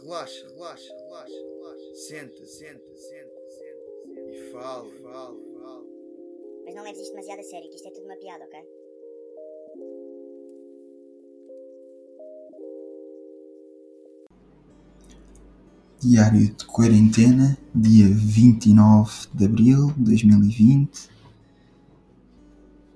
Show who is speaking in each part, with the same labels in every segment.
Speaker 1: relaxa, relaxa, relaxa, relaxa. Senta, senta, senta, senta. E fala, fala, fala.
Speaker 2: Mas não leves isto demasiado a sério, que isto é tudo uma piada, ok?
Speaker 3: Diário de quarentena, dia 29 de abril de 2020.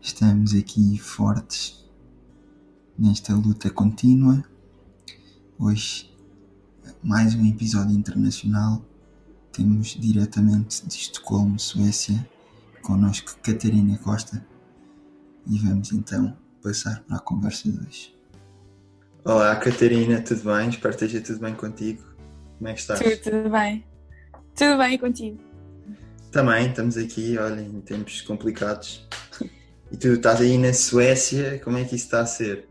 Speaker 3: Estamos aqui fortes nesta luta contínua. Hoje, mais um episódio internacional. Temos diretamente de Estocolmo, Suécia, connosco Catarina Costa. E vamos então passar para a conversa de hoje. Olá, Catarina, tudo bem? Espero que esteja tudo bem contigo. Como é que estás?
Speaker 4: Tudo, tudo bem. Tudo bem contigo?
Speaker 3: Também, estamos aqui, olha, em tempos complicados. E tu estás aí na Suécia, como é que isso está a ser?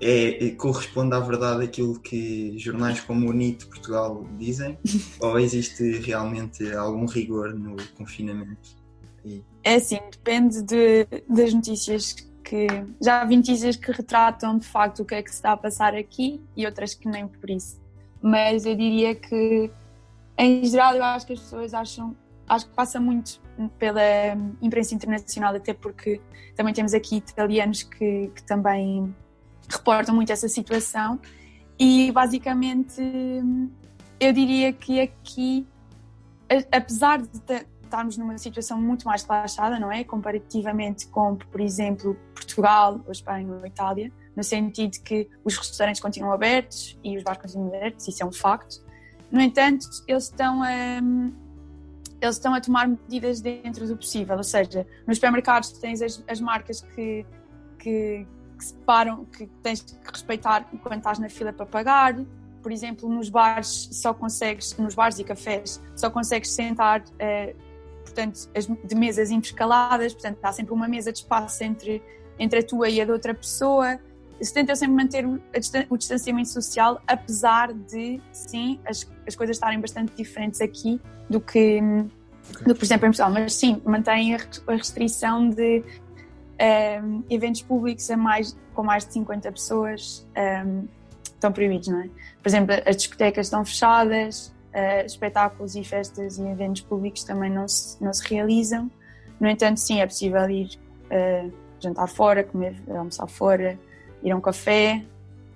Speaker 3: É, é- corresponde à verdade aquilo que jornais como o NIT Portugal dizem? ou existe realmente algum rigor no confinamento? E-
Speaker 4: É assim, depende de- das notícias que. Já vi notícias que retratam de facto o que é que se está a passar aqui e outras que nem por isso. Mas eu diria que, em geral, eu acho que as pessoas acham. Acho que passa muito pela imprensa internacional, até porque também temos aqui italianos que, que também reportam muito essa situação. E basicamente, eu diria que aqui, apesar de estarmos numa situação muito mais relaxada, não é? Comparativamente com, por exemplo, Portugal, ou Espanha ou Itália, no sentido que os restaurantes continuam abertos e os bares continuam abertos, isso é um facto. No entanto, eles estão a, eles estão a tomar medidas dentro do possível, ou seja, nos supermercados tens as, as marcas que, que, que separam, que tens que respeitar quando estás na fila para pagar, por exemplo, nos bares só consegues, nos bares e cafés, só consegues sentar, eh, portanto, as- de mesas intercaladas, portanto, há sempre uma mesa de espaço entre, entre a tua e a da outra pessoa. Se tenta sempre manter o, distanciamento social, apesar de, sim, as, as coisas estarem bastante diferentes aqui do que, do que, por exemplo, em Portugal. Mas sim, mantém a restrição de ehm, eventos públicos a mais, com mais de 50 pessoas ehm, estão proibidos, não é? Por exemplo, as discotecas estão fechadas, eh, espetáculos e festas e eventos públicos também não se, não se realizam. No entanto, sim, é possível ir eh, jantar fora, comer, almoçar fora, ir a um café,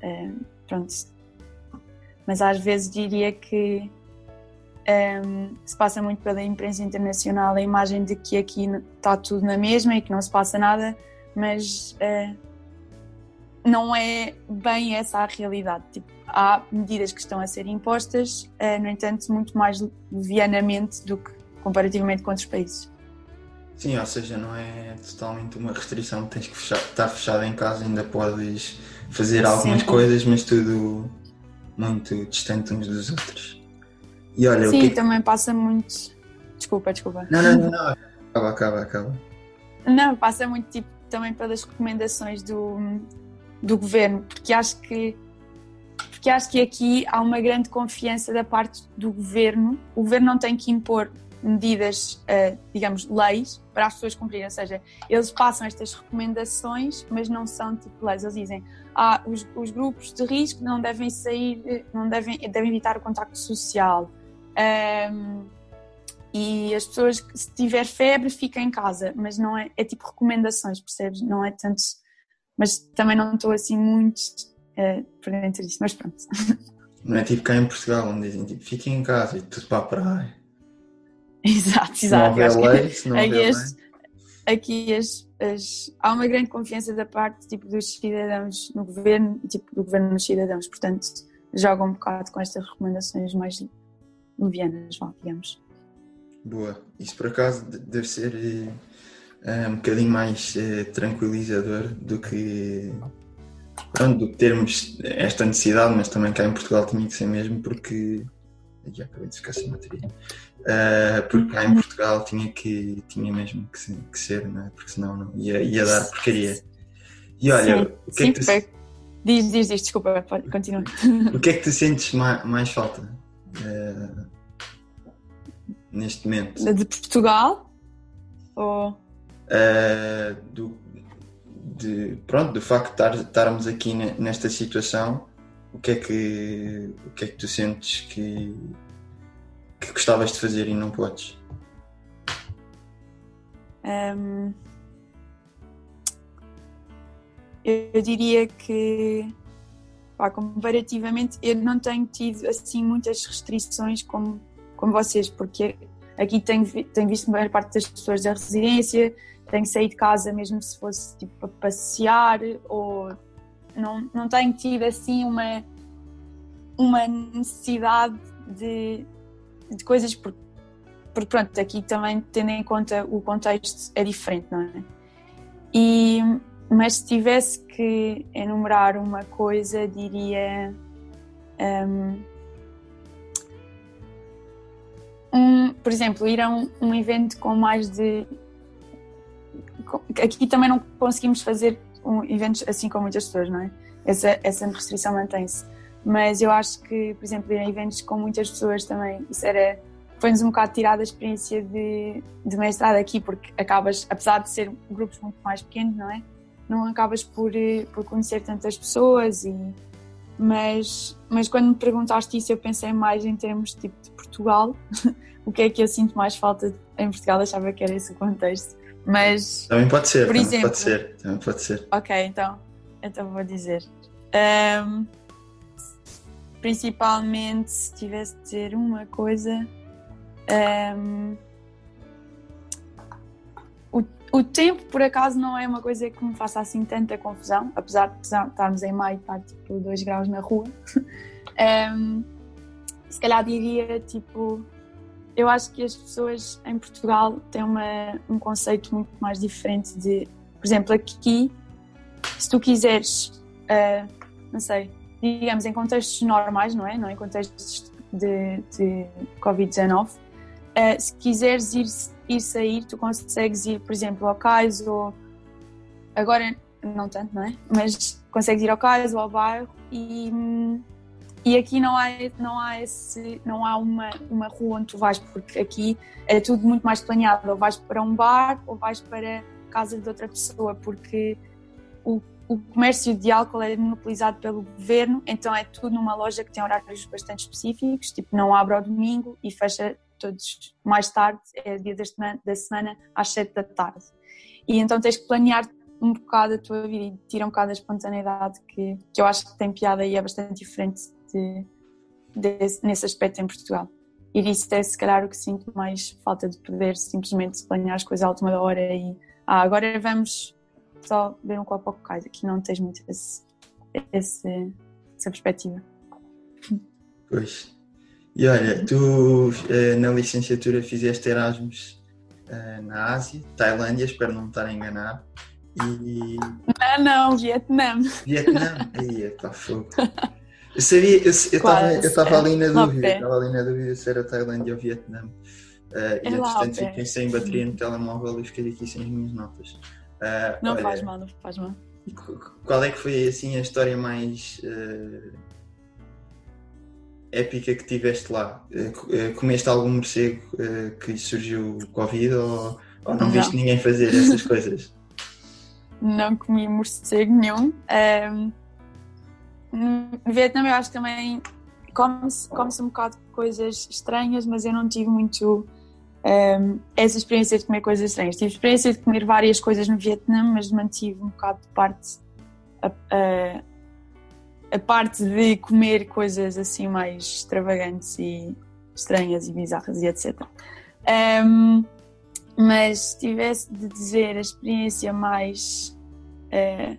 Speaker 4: eh, pronto. Mas às vezes diria que ehm, se passa muito pela imprensa internacional a imagem de que aqui está tudo na mesma e que não se passa nada, mas eh, não é bem essa a realidade. Tipo, há medidas que estão a ser impostas, eh, no entanto, muito mais levianamente do que comparativamente com outros países.
Speaker 3: Sim, ou seja, não é totalmente uma restrição, tens que fechar, estar fechado em casa, ainda podes fazer algumas
Speaker 4: Sim.
Speaker 3: coisas, mas tudo muito distante uns dos outros. E olha,
Speaker 4: Sim,
Speaker 3: que
Speaker 4: também passa muito. Desculpa, desculpa.
Speaker 3: Não, não, não, não. Acaba, acaba, acaba.
Speaker 4: Não, passa muito tipo, também pelas recomendações do, do governo, porque acho que porque acho que aqui há uma grande confiança da parte do governo. O governo não tem que impor medidas, eh, digamos, leis para as pessoas cumprirem, ou seja, eles passam estas recomendações, mas não são tipo leis. Eles dizem, ah, os, os grupos de risco não devem sair, eh, não devem, devem evitar o contacto social. Ahm, e as pessoas que se tiver febre fiquem em casa, mas não é, é tipo recomendações, percebes? Não é tanto, mas também não estou assim muito eh, por dentro disso, mas pronto.
Speaker 3: Não é tipo cá em Portugal, onde dizem tipo, fiquem em casa e tudo para a praia.
Speaker 4: exato,
Speaker 3: não
Speaker 4: exato.
Speaker 3: Houver lei, se não
Speaker 4: aqui
Speaker 3: houver
Speaker 4: as- aqui as, as- há uma grande confiança da parte tipo, dos cidadãos no governo e tipo, do governo nos cidadãos, portanto jogam um bocado com estas recomendações mais levianas, vá, digamos.
Speaker 3: Boa. Isso por acaso de- deve ser eh, eh, um bocadinho mais eh, tranquilizador do que pronto, do que termos esta necessidade, mas também cá em Portugal tinha que ser mesmo porque Aqui acabei de ficar sem bateria. Eh, porque cá em Portugal tinha que tinha mesmo que, se- que ser, não é? Porque senão não ia, ia dar porcaria. E olha,
Speaker 4: sim,
Speaker 3: o que, é
Speaker 4: sim,
Speaker 3: que tu,
Speaker 4: diz, diz, diz, desculpa, continua.
Speaker 3: o que é que tu sentes ma- mais, falta eh, neste momento?
Speaker 4: De Portugal? Ou...
Speaker 3: Uh, do, de, pronto, do facto de estar- estarmos aqui ne- nesta situação o que é que, o que, é que tu sentes que, que gostavas de fazer e não podes?
Speaker 4: Um, eu diria que, pá, comparativamente, eu não tenho tido assim muitas restrições como, como vocês, porque aqui tenho, tenho visto a maior parte das pessoas da residência, tenho saído de casa mesmo se fosse tipo para passear, ou não, não tenho tido assim uma, uma necessidade de, de coisas, porque, porque pronto, aqui também tendo em conta o contexto é diferente, não é? E, mas se tivesse que enumerar uma coisa, diria. Um, um, por exemplo, ir a um, um, evento com mais de. Aqui também não conseguimos fazer um, eventos assim com muitas pessoas, não é? Essa, essa restrição mantém-se. Mas eu acho que, por exemplo, ir a eventos com muitas pessoas também, isso era. Foi-nos um bocado tirada a experiência de, de mestrado aqui, porque acabas, apesar de ser grupos muito mais pequenos, não é? Não acabas por, eh, por conhecer tantas pessoas e mas, mas quando me perguntaste isso eu pensei mais em termos tipo de Portugal. O que é que eu sinto mais falta em Portugal? Achava que era esse o contexto. Mas
Speaker 3: também pode ser por exemplo pode ser também pode ser.
Speaker 4: Ok então então vou dizer. Um, principalmente se tivesse de dizer uma coisa um, o tempo, por acaso, não é uma coisa que me faça assim tanta confusão, apesar de estarmos em maio e estar tipo 2 graus na rua. um, se calhar diria tipo. Eu acho que as pessoas em Portugal têm uma, um conceito muito mais diferente de. Por exemplo, aqui, se tu quiseres, uh, não sei, digamos em contextos normais, não é? Não em contextos de, de Covid-19, uh, se quiseres ir ir sair, tu consegues ir, por exemplo, ao cais ou agora não tanto, não é? Mas consegues ir ao cais ou ao bairro e, e aqui não há, não há, esse, não há uma, uma rua onde tu vais, porque aqui é tudo muito mais planeado. Ou vais para um bar ou vais para casa de outra pessoa, porque o, o comércio de álcool é monopolizado pelo governo, então é tudo numa loja que tem horários bastante específicos, tipo não abre ao domingo e fecha todos mais tarde, é dia da semana, da semana às 7 da tarde. E então tens que planear um bocado a tua vida e tirar um bocado a espontaneidade que, que eu acho que tem piada e é bastante diferente de, nesse aspecto em Portugal. E isso é se calhar o que sinto mais falta de poder simplesmente planear as coisas à última hora e ah, agora vamos só ver um copo ao cais. Aqui não tens muito esse, esse, essa perspectiva.
Speaker 3: Pois, e olha, tu eh, na licenciatura fizeste Erasmus eh, na Ásia, Tailândia, espero não me estar a enganar. E...
Speaker 4: Não, não, Vietnã.
Speaker 3: Vietnã? Aí, está fogo. Eu sabia, eu estava ali na dúvida, estava ali na dúvida se era Tailândia ou Vietnã. Uh, e é entretanto fiquei sem bateria no telemóvel e fiquei aqui sem as minhas notas.
Speaker 4: Uh, não olha, faz mal, não faz mal.
Speaker 3: Qual é que foi assim a história mais uh, épica que tiveste lá? Eh, eh, comeste algum morcego eh, que surgiu Covid ou, ou não, não, viste ninguém fazer essas coisas?
Speaker 4: Não comi morcego nenhum. Um, no Vietnã eu acho que também come-se come um bocado de coisas estranhas, mas eu não tive muito um, essa experiência de comer coisas estranhas. Tive experiência de comer várias coisas no Vietnã, mas mantive um bocado de parte a, a, a parte de comer coisas assim mais extravagantes e estranhas e bizarras e etc. Um, mas se tivesse de dizer a experiência mais. Uh,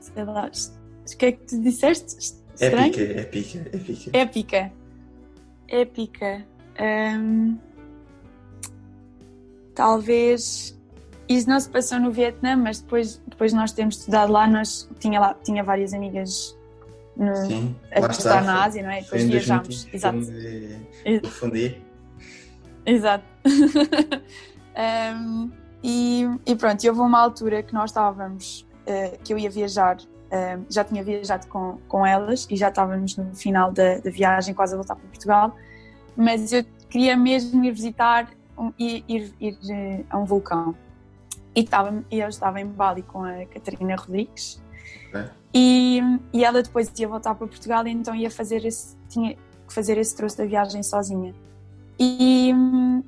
Speaker 4: sei lá. O que é que tu disseste?
Speaker 3: Estranho? Épica, épica, épica.
Speaker 4: Épica. Épica. Um, talvez isso não se passou no Vietnã, mas depois, depois nós temos estudado lá, nós tinha, lá, tinha várias amigas no, Sim, a estudar na Ásia, não é? Depois viajámos. Exato.
Speaker 3: Fundir.
Speaker 4: Exato. um, e, e, pronto, houve uma altura que nós estávamos, uh, que eu ia viajar, uh, já tinha viajado com, com elas e já estávamos no final da, da viagem, quase a voltar para Portugal, mas eu queria mesmo ir visitar, um, ir, ir, ir eh, a um vulcão. E, estava, eu estava em Bali com a Catarina Rodrigues. E, e ela depois ia voltar para Portugal e então ia fazer esse, tinha que fazer esse troço da viagem sozinha. E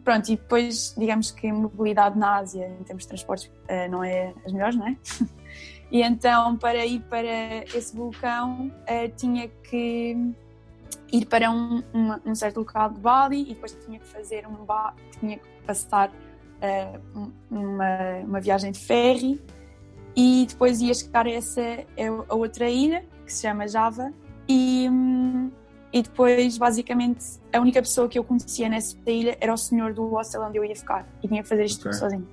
Speaker 4: pronto, e depois digamos que a mobilidade na Ásia em termos de transportes uh, não é as melhores, não é? e então para ir para esse vulcão uh, tinha que ir para um, um, certo local de Bali e depois tinha que fazer um tinha que passar uh, uma, uma viagem de ferry e depois ia chegar a essa a outra ilha que se chama Java e, e depois basicamente a única pessoa que eu conhecia nessa ilha era o senhor do hostel onde eu ia ficar e tinha que fazer isto okay. sozinho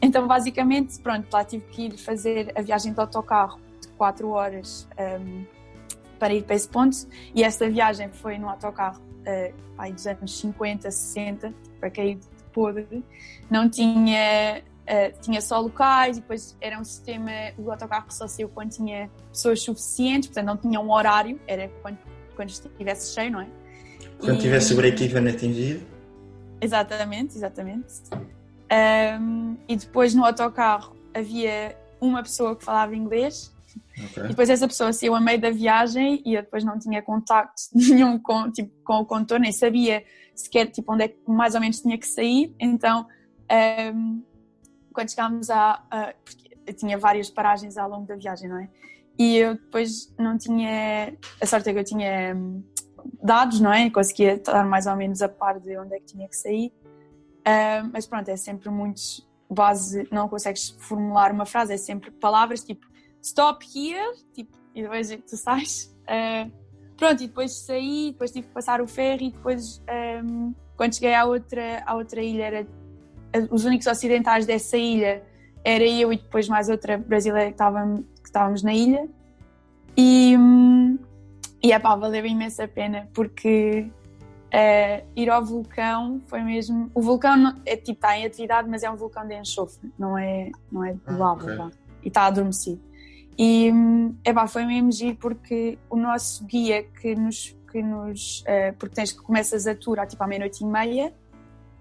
Speaker 4: então basicamente pronto lá tive que ir fazer a viagem de autocarro de 4 horas um, para ir para esse ponto e esta viagem foi no autocarro uh, aí dos anos 50, 60 para cair podre não tinha Uh, tinha só locais e depois era um sistema, o autocarro só saiu quando tinha pessoas suficientes, portanto não tinha um horário, era quando, quando estivesse cheio, não é?
Speaker 3: Quando e, tivesse o break-even atingido?
Speaker 4: Exatamente, exatamente. Um, e depois no autocarro havia uma pessoa que falava inglês okay. e depois essa pessoa saiu a meio da viagem e eu depois não tinha contacto nenhum com, tipo, com o condutor, nem sabia sequer tipo, onde é que mais ou menos tinha que sair, então um, quando chegámos a, a. Porque tinha várias paragens ao longo da viagem, não é? E eu depois não tinha. A sorte é que eu tinha hum, dados, não é? Conseguia estar mais ou menos a par de onde é que tinha que sair. Uh, mas pronto, é sempre muito base, não consegues formular uma frase, é sempre palavras tipo stop here, tipo, e depois tu sais. Uh, pronto, e depois saí, depois tive que passar o ferry, e depois um, quando cheguei à outra, à outra ilha era os únicos ocidentais dessa ilha era eu e depois mais outra brasileira que, estávamos, que estávamos na ilha. E, e epá, valeu imensa pena porque uh, ir ao vulcão foi mesmo. O vulcão não, é, tipo, está em atividade, mas é um vulcão de enxofre, não é, não é de ah, lava. Okay. E está adormecido. E epá, foi mesmo giro porque o nosso guia que nos. Que nos uh, porque tens que começas a tour tipo, à meia-noite e meia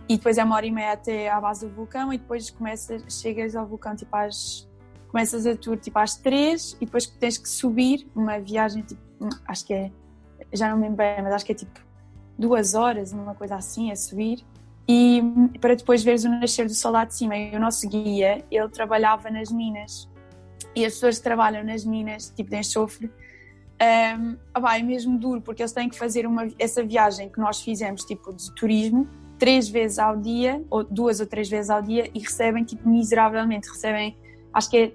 Speaker 4: e depois é uma hora e meia até à base do vulcão e depois começas, chegas ao vulcão tipo às começas a tour tipo às três e depois tens que subir uma viagem tipo acho que é já não me lembro bem mas acho que é tipo duas horas uma coisa assim a subir e para depois veres o nascer do sol lá de cima e o nosso guia ele trabalhava nas minas e as pessoas que trabalham nas minas tipo de enxofre um, ah, é mesmo duro porque eles têm que fazer uma, essa viagem que nós fizemos tipo de turismo três vezes ao dia, ou duas ou três vezes ao dia, e recebem tipo miseravelmente, recebem acho que é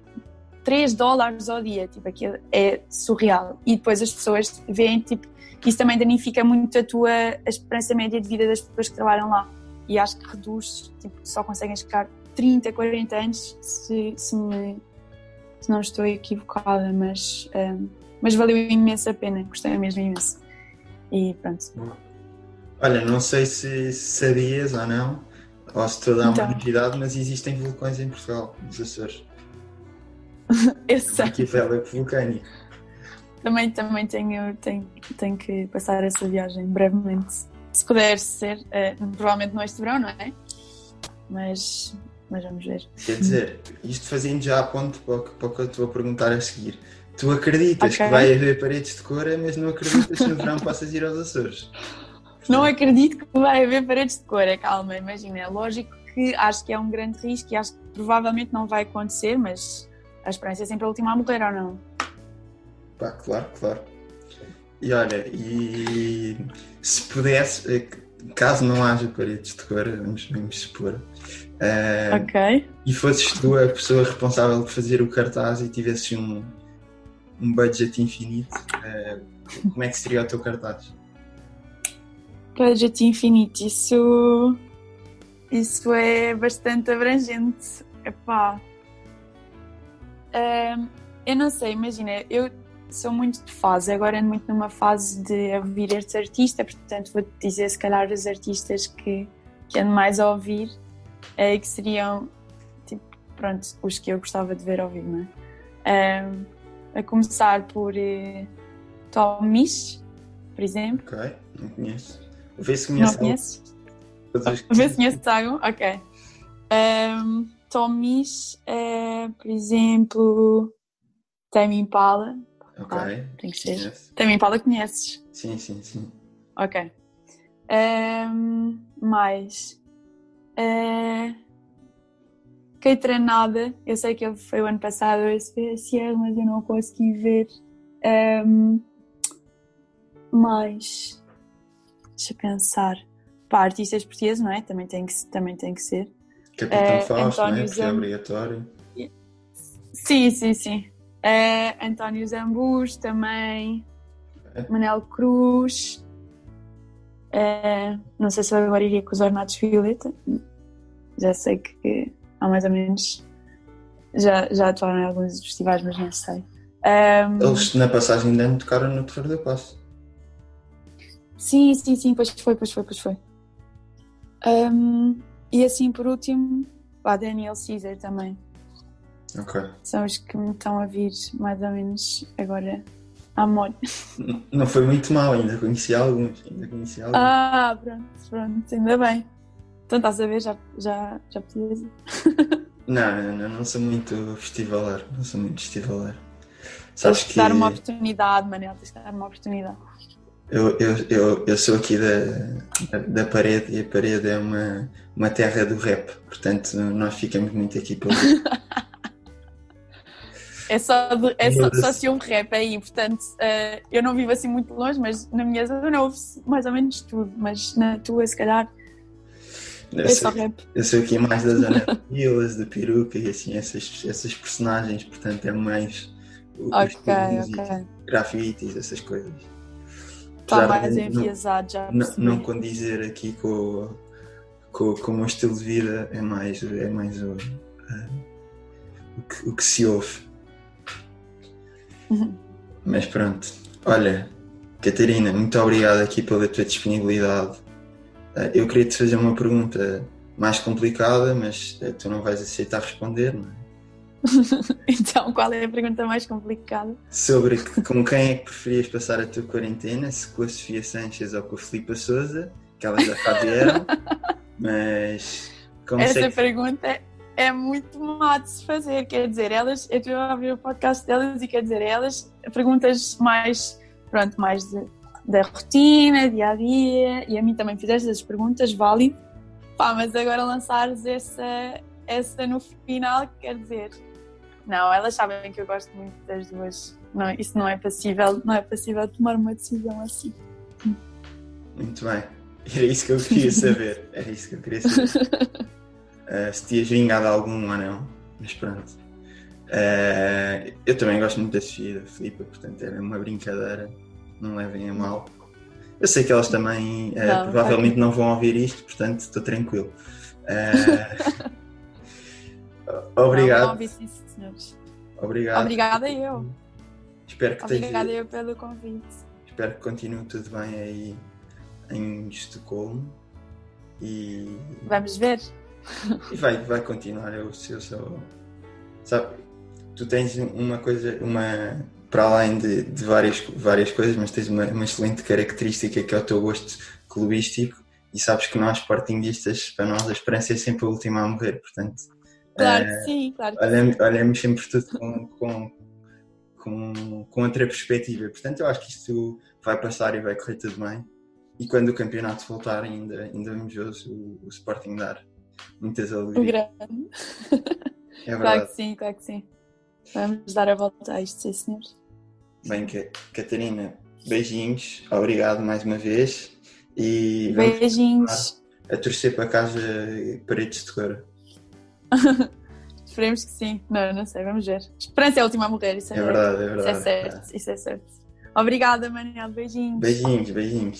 Speaker 4: 3 dólares ao dia, tipo, aquilo é surreal. E depois as pessoas veem, tipo, isso também danifica muito a tua a esperança média de vida das pessoas que trabalham lá. E acho que reduz, tipo, só conseguem chegar 30, 40 anos, se, se, me, se não estou equivocada, mas, um, mas valeu imenso a pena, gostei mesmo imenso. E pronto.
Speaker 3: Olha, não sei se sabias ou não, ou se estou a então. uma novidade, mas existem vulcões em Portugal, nos Açores.
Speaker 4: Eu sei.
Speaker 3: Arquipélago vulcânico.
Speaker 4: Também, também tenho, tenho, tenho que passar essa viagem brevemente. Se puder ser, uh, provavelmente não este verão, não é? Mas, mas vamos ver.
Speaker 3: Quer dizer, isto fazendo já a ponto para o, que, para o que eu estou a perguntar a seguir. Tu acreditas okay. que vai haver paredes de cor, mas não acreditas que no verão possas ir aos Açores?
Speaker 4: Não acredito que vai haver paredes de cor, é calma, imagina, é lógico que acho que é um grande risco e acho que provavelmente não vai acontecer, mas a esperança é sempre a última a morrer ou não?
Speaker 3: Pá, claro, claro. E olha, e se pudesse, eh, caso não haja paredes de cor, vamos, vamos supor, uh,
Speaker 4: ok.
Speaker 3: e fosses tu a pessoa responsável por fazer o cartaz e tivesses um, um budget infinito, uh, como é que seria o teu cartaz?
Speaker 4: Budget infinito, isso, isso é bastante abrangente. Epá. Um, eu não sei, imagina, eu sou muito de fase, agora ando muito numa fase de ouvir este artista, portanto vou-te dizer se calhar os artistas que, que ando mais a ouvir, é, que seriam, tipo, pronto, os que eu gostava de ver ao vivo, não é? Um, a começar por uh, Tom Misch, por exemplo.
Speaker 3: Ok, não conheço. Vê se conhece.
Speaker 4: Não conheces? Vê se conhece algum? Ok. Um, Tomis, uh, por exemplo, Tame Impala,
Speaker 3: Ok.
Speaker 4: Ah, tem que ser. Também Paula conheces.
Speaker 3: Sim, sim, sim.
Speaker 4: Ok. Ahm, mais. Uh, treinada. Eu sei que ele foi o ano passado esse VSR, mas eu não consegui ver. Mais. Deixa eu pensar. Pá, artistas portugueses, não é? Também tem que, também tem que ser.
Speaker 3: Capitão
Speaker 4: Eh,
Speaker 3: Fausto, não é? Porque é obrigatório.
Speaker 4: Sim, sim, sim. Eh, António Zambus também.
Speaker 3: É.
Speaker 4: Manel Cruz. Eh, não sei se eu agora iria com os Ornatos Violeta. Já sei que há mais ou menos. Já, já atuaram em alguns festivais, mas não sei. Ahm,
Speaker 3: Eles na passagem de ano tocaram no Terreiro da Paz.
Speaker 4: Sim, sim, sim, pois foi, pois foi, pois foi. Ahm, e assim, por último, pá, Daniel Caesar também.
Speaker 3: Ok.
Speaker 4: São os que me estão a vir mais ou menos agora à.
Speaker 3: N- Não foi muito mal, ainda conheci alguns. Ainda conheci alguns.
Speaker 4: Ah, pronto, pronto, ainda bem. Então estás a ver, já, já, já podias ir.
Speaker 3: Não, não, não, sou muito festivaler. Não sou muito festivaler. Sabes
Speaker 4: Tens que
Speaker 3: que
Speaker 4: dar uma oportunidade, Manel, tens que dar uma oportunidade.
Speaker 3: eu, eu, eu, eu sou aqui da, da, da parede e a parede é uma, uma terra do rap. Portanto, nós ficamos muito aqui pelo.
Speaker 4: É só, de- é só, só se um rap aí, portanto, eh, eu não vivo assim muito longe, mas na minha zona ouve-se mais ou menos tudo, mas na tua, se calhar,
Speaker 3: Eu
Speaker 4: é só rap.
Speaker 3: eu sou aqui mais da zona de de peruca e assim, essas, essas personagens. Portanto, é mais.
Speaker 4: Ok, ok.
Speaker 3: Grafites, essas coisas.
Speaker 4: Está mais enviesado já.
Speaker 3: não, não condizer aqui com, o- com, com o meu estilo de vida é mais, é mais o, eh, o, que, o que se ouve.
Speaker 4: Uhum.
Speaker 3: Mas pronto, olha, Catarina, muito obrigado aqui pela tua disponibilidade. Eh, Eu queria te fazer uma pergunta mais complicada, mas eh, tu não vais aceitar responder, não é?
Speaker 4: Então, qual é a pergunta mais complicada?
Speaker 3: Sobre com quem é que preferias passar a tua quarentena, se com a Sofia Sanches ou com a Filipa Souza, que elas já cá vieram, mas como
Speaker 4: Essa
Speaker 3: que
Speaker 4: pergunta é, é muito má de se fazer, quer dizer, elas, eu estive a ouvir o podcast delas e quer dizer, elas, perguntas mais, pronto, mais de- da rotina, dia a dia, e a mim também fizeste as perguntas, válido, pá, mas agora lançares essa, essa no final, quer dizer, não, elas sabem que eu gosto muito das duas, não, isso não é passível, não é passível tomar uma decisão assim.
Speaker 3: Muito bem. Era isso que eu queria saber. Era isso que eu queria saber. Uh, se tinhas vingado algum ou não. Mas pronto. Uh, eu também gosto muito da Sofia e da Filipa, portanto era uma brincadeira. Não levem a mal. Eu sei que elas também uh,
Speaker 4: Não,
Speaker 3: provavelmente não vão ouvir isto, portanto estou tranquilo.
Speaker 4: Não,
Speaker 3: obrigado.
Speaker 4: não ouvi sim, senhores.
Speaker 3: Obrigado.
Speaker 4: Obrigada eu.
Speaker 3: Espero que, esteja-
Speaker 4: Obrigada eu pelo convite.
Speaker 3: espero que continue tudo bem aí em Estocolmo. E
Speaker 4: Vamos ver.
Speaker 3: E vai, vai continuar, eu, eu sou. Sabe, tu tens uma coisa, uma. Para além de, de várias, várias coisas, mas tens uma, uma excelente característica que é o teu gosto clubístico e sabes que nós, sportinguistas, para nós a esperança é sempre a última a morrer, portanto.
Speaker 4: Claro
Speaker 3: eh,
Speaker 4: que sim, claro que
Speaker 3: olhamos, olhamos sempre tudo com, com, com, com outra perspectiva. Portanto, eu acho que isto vai passar e vai correr tudo bem. E quando o campeonato voltar, ainda, ainda vamos ver o, o Sporting dar muitas alegrias.
Speaker 4: grande.
Speaker 3: É
Speaker 4: Claro
Speaker 3: verdade.
Speaker 4: que sim, claro que sim. Vamos dar a volta a isto, sim, senhores.
Speaker 3: Bem, Ca- Catarina, beijinhos, obrigado mais uma vez. E
Speaker 4: Beijinhos.
Speaker 3: a torcer para casa Paredes de Cora.
Speaker 4: Esperemos que sim. Não, não sei, vamos ver. Esperança é a última a morrer, isso é,
Speaker 3: É verdade, é
Speaker 4: Isso é
Speaker 3: verdade.
Speaker 4: certo, isso é certo. Obrigada, Manel. Beijinhos.
Speaker 3: Beijinhos, beijinhos.